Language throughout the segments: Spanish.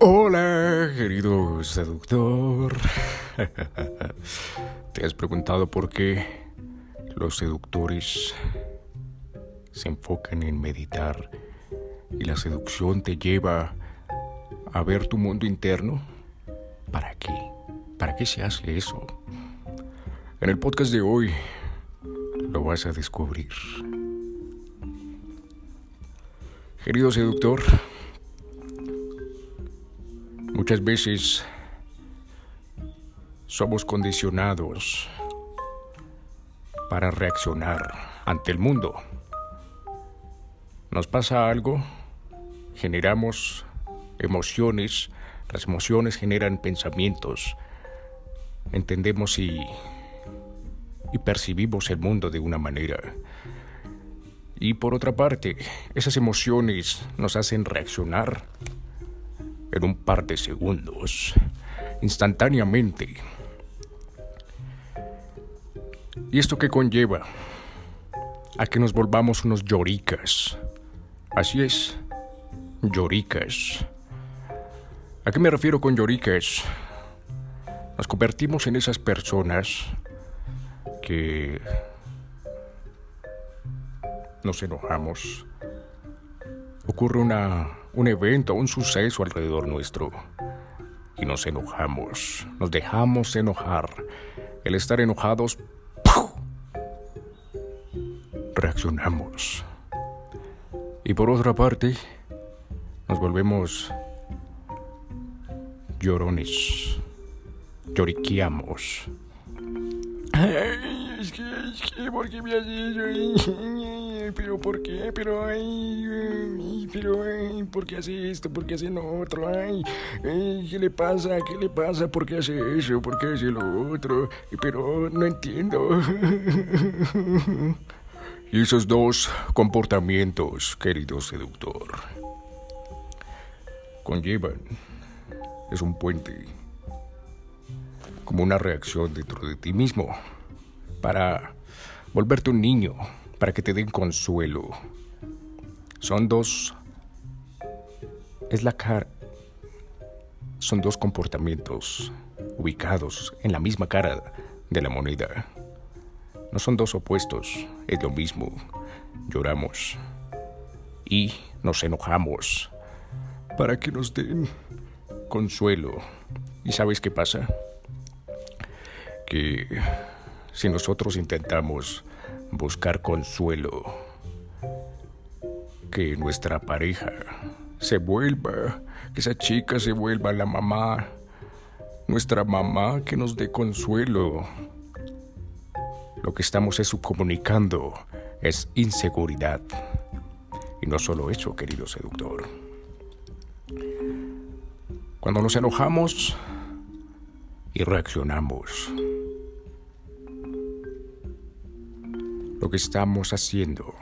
Hola, querido seductor. ¿Te has preguntado por qué los seductores se enfocan en meditar y la seducción te lleva a ver tu mundo interno? ¿Para qué? ¿Para qué se hace eso? En el podcast de hoy lo vas a descubrir. Querido seductor, muchas veces somos condicionados para reaccionar ante el mundo. Nos pasa algo, generamos emociones, las emociones generan pensamientos, entendemos y, y percibimos el mundo de una manera. Y por otra parte, esas emociones nos hacen reaccionar en un par de segundos, instantáneamente. ¿Y esto qué conlleva? A que nos volvamos unos lloricas. Así es, lloricas. ¿A qué me refiero con lloricas? Nos convertimos en esas personas que nos enojamos. Ocurre una, un evento, un suceso alrededor nuestro y nos enojamos, nos dejamos enojar. El estar enojados, reaccionamos. Y por otra parte, nos volvemos llorones, lloriqueamos. Es que, es que, ¿por qué me Pero, ¿por qué? Pero, ay, pero, ay, ¿por qué hace esto? ¿Por qué hace lo otro? Ay, ¿qué le pasa? ¿Qué le pasa? ¿Por qué hace eso? ¿Por qué hace lo otro? Pero no entiendo. Y esos dos comportamientos, querido seductor, conllevan, es un puente, como una reacción dentro de ti mismo, para volverte un niño, para que te den consuelo. Son dos, es la cara, son dos comportamientos ubicados en la misma cara de la moneda. No son dos opuestos, es lo mismo. Lloramos y nos enojamos para que nos den consuelo. ¿Y sabes qué pasa? Que si nosotros intentamos buscar consuelo, que nuestra pareja se vuelva, que esa chica se vuelva la mamá, nuestra mamá que nos dé consuelo, lo que estamos es subcomunicando, es inseguridad. Y no solo eso, querido seductor. Cuando nos enojamos y reaccionamos, estamos haciendo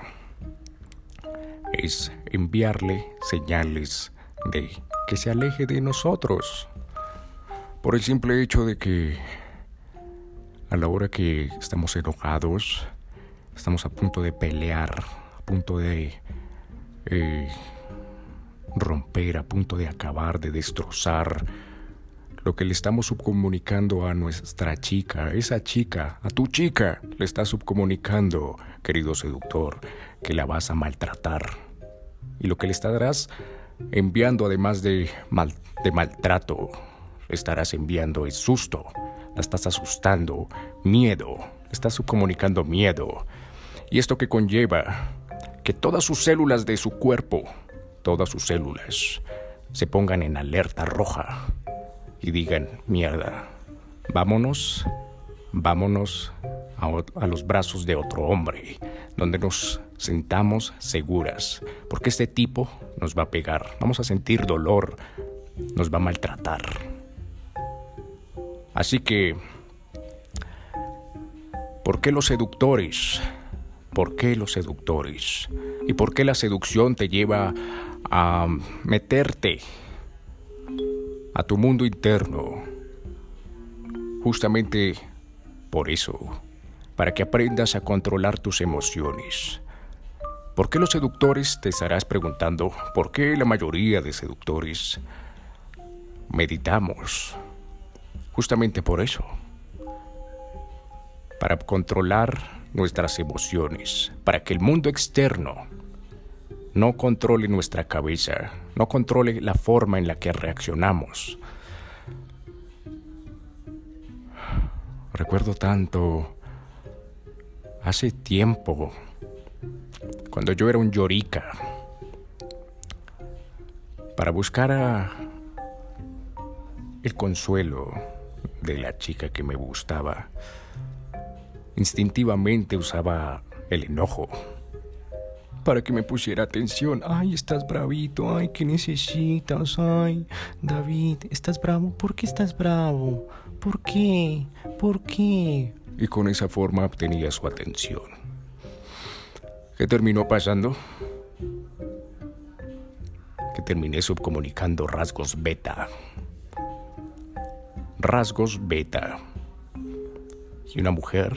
es enviarle señales de que se aleje de nosotros. Por el simple hecho de que a la hora que estamos enojados, estamos a punto de pelear, a punto de eh, romper, a punto de acabar, de destrozar, lo que le estamos subcomunicando a nuestra chica, esa chica, a tu chica, le estás subcomunicando, querido seductor, que la vas a maltratar. Y lo que le estarás enviando, además de, de maltrato, le estarás enviando es susto la estás asustando, miedo, estás subcomunicando miedo. Y esto que conlleva que todas sus células de su cuerpo, todas sus células, se pongan en alerta roja y digan, mierda, vámonos, vámonos a, los brazos de otro hombre, donde nos sentamos seguras, porque este tipo nos va a pegar, vamos a sentir dolor, nos va a maltratar. Así que, ¿por qué los seductores? ¿Por qué los seductores? ¿Y por qué la seducción te lleva a meterte a tu mundo interno? Justamente por eso, para que aprendas a controlar tus emociones. ¿Por qué los seductores te estarás preguntando? ¿Por qué la mayoría de seductores meditamos justamente por eso, para controlar nuestras emociones, para que el mundo externo no controle nuestra cabeza, no controle la forma en la que reaccionamos. Recuerdo tanto hace tiempo, cuando yo era un llorica, para buscar a el consuelo de la chica que me gustaba, instintivamente usaba el enojo para que me pusiera atención. Ay, estás bravito. Ay, ¿qué necesitas? Ay, David, ¿estás bravo? ¿Por qué estás bravo? ¿Por qué? ¿Por qué? Y con esa forma obtenía su atención. ¿Qué terminó pasando? Que terminé subcomunicando rasgos beta. Rasgos beta. Y una mujer,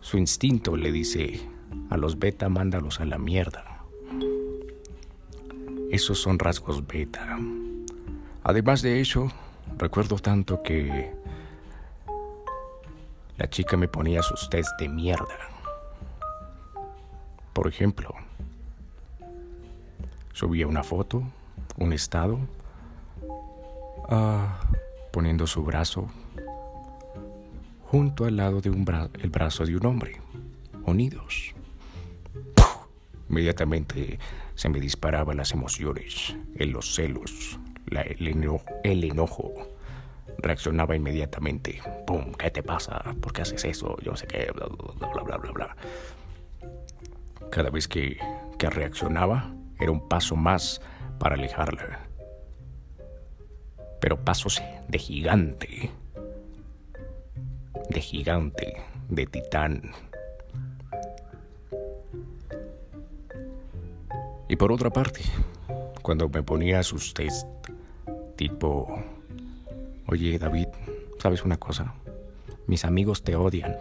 su instinto le dice, a los beta mándalos a la mierda. Esos son rasgos beta. Además de eso, recuerdo tanto que la chica me ponía sus test de mierda. Por ejemplo, subía una foto, un estado, ah, poniendo su brazo junto al lado de un el brazo de un hombre, unidos. Inmediatamente se me disparaban las emociones, los celos, el, enojo, Reaccionaba inmediatamente. ¡Pum! ¿Qué te pasa? ¿Por qué haces eso? Yo sé qué, bla, bla, bla, bla, bla. Cada vez que, que reaccionaba, era un paso más para alejarla. Pero pasos de gigante. De gigante, de titán Y por otra parte, cuando me ponía sus test, tipo, oye David, ¿sabes una cosa? Mis amigos te odian.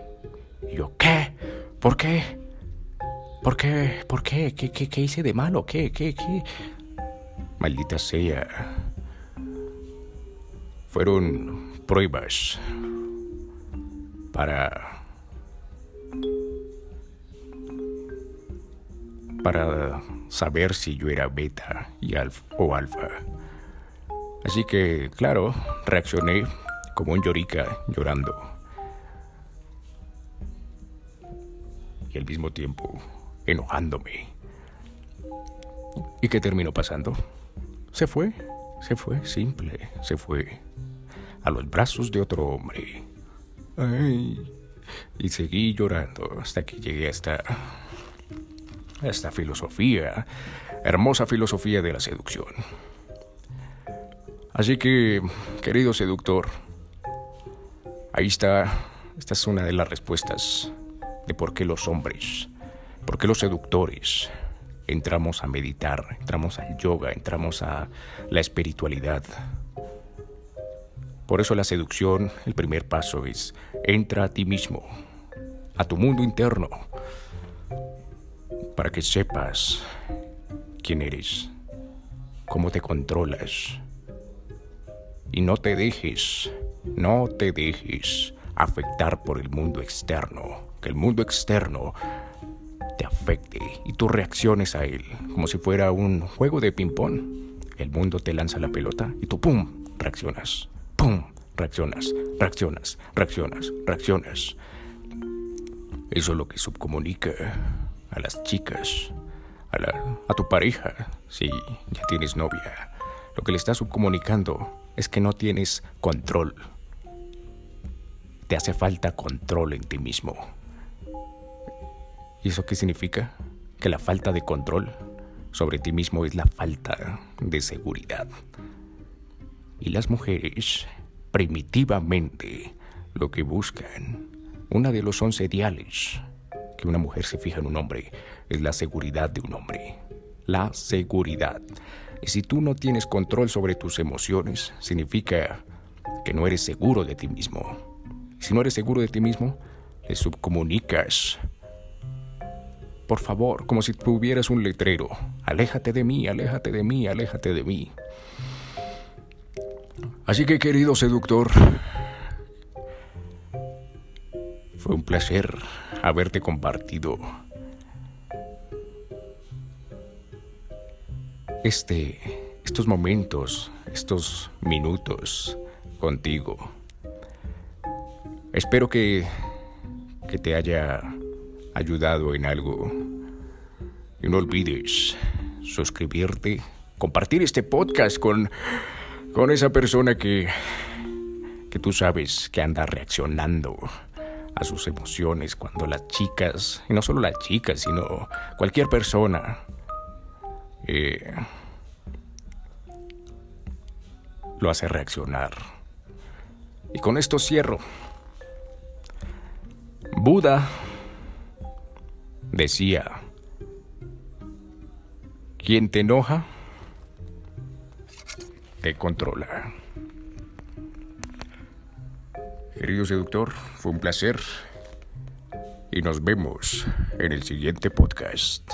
Y yo, ¿qué? ¿Por qué? ¿Por qué? ¿Por qué? ¿Qué, qué, qué hice de malo? ¿Qué? ¿Qué? ¿Qué? Maldita sea. Fueron pruebas para para saber si yo era beta y o alfa. Así que, claro, reaccioné como un llorica llorando. Y al mismo tiempo enojándome. ¿Y qué terminó pasando? Se fue, se fue, simple, se fue. A los brazos de otro hombre. Ay, y seguí llorando hasta que llegué hasta esta filosofía, hermosa filosofía de la seducción. Así que, querido seductor, ahí está, esta es una de las respuestas de por qué los hombres, por qué los seductores entramos a meditar, entramos al yoga, entramos a la espiritualidad. Por eso la seducción, el primer paso es, entra a ti mismo, a tu mundo interno, para que sepas quién eres, cómo te controlas. Y no te dejes, no te dejes afectar por el mundo externo, que el mundo externo te afecte y tú reacciones a él como si fuera un juego de ping-pong. El mundo te lanza la pelota y tú, ¡pum!, reaccionas, ¡pum!, reaccionas, reaccionas, reaccionas, reaccionas. Eso es lo que subcomunica a las chicas, a, la, a tu pareja, si ya tienes novia. Lo que le estás subcomunicando es que no tienes control. Te hace falta control en ti mismo. ¿Y eso qué significa? Que la falta de control sobre ti mismo es la falta de seguridad. Y las mujeres, primitivamente, lo que buscan, una de los once ideales que una mujer se fija en un hombre es la seguridad de un hombre. La seguridad. Y si tú no tienes control sobre tus emociones, significa que no eres seguro de ti mismo. Si no eres seguro de ti mismo, le subcomunicas. Por favor, como si tuvieras un letrero. Aléjate de mí, aléjate de mí, aléjate de mí. Así que querido seductor, fue un placer haberte compartido este, estos momentos, estos minutos contigo. Espero que, que te haya ayudado en algo. Y no olvides suscribirte, compartir este podcast con, con esa persona que, que tú sabes que anda reaccionando a sus emociones cuando las chicas, y no solo las chicas, sino cualquier persona, eh, lo hace reaccionar. Y con esto cierro. Buda decía, quien te enoja, te controla. Querido seductor, fue un placer y nos vemos en el siguiente podcast.